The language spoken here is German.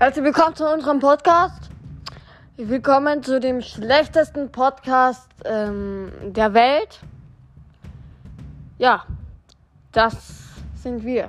Herzlich willkommen zu unserem Podcast. Willkommen zu dem schlechtesten Podcast ähm, der Welt. Ja, das sind wir.